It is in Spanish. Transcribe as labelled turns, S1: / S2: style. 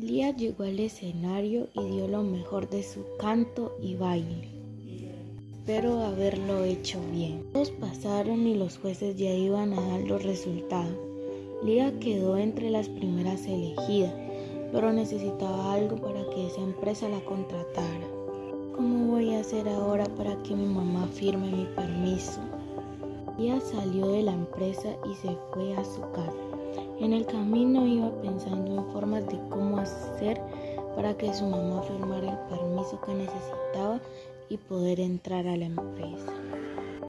S1: Lía llegó al escenario y dio lo mejor de su canto y baile. Espero haberlo hecho bien. Todos pasaron y los jueces ya iban a dar los resultados. Lía quedó entre las primeras elegidas, pero necesitaba algo para que esa empresa la contratara. ¿Cómo voy a hacer ahora para que mi mamá firme mi permiso? Lía salió de la empresa y se fue a su casa. En el camino iba pensando en formas de cómo hacer para que su mamá firmara el permiso que necesitaba y poder entrar a la empresa.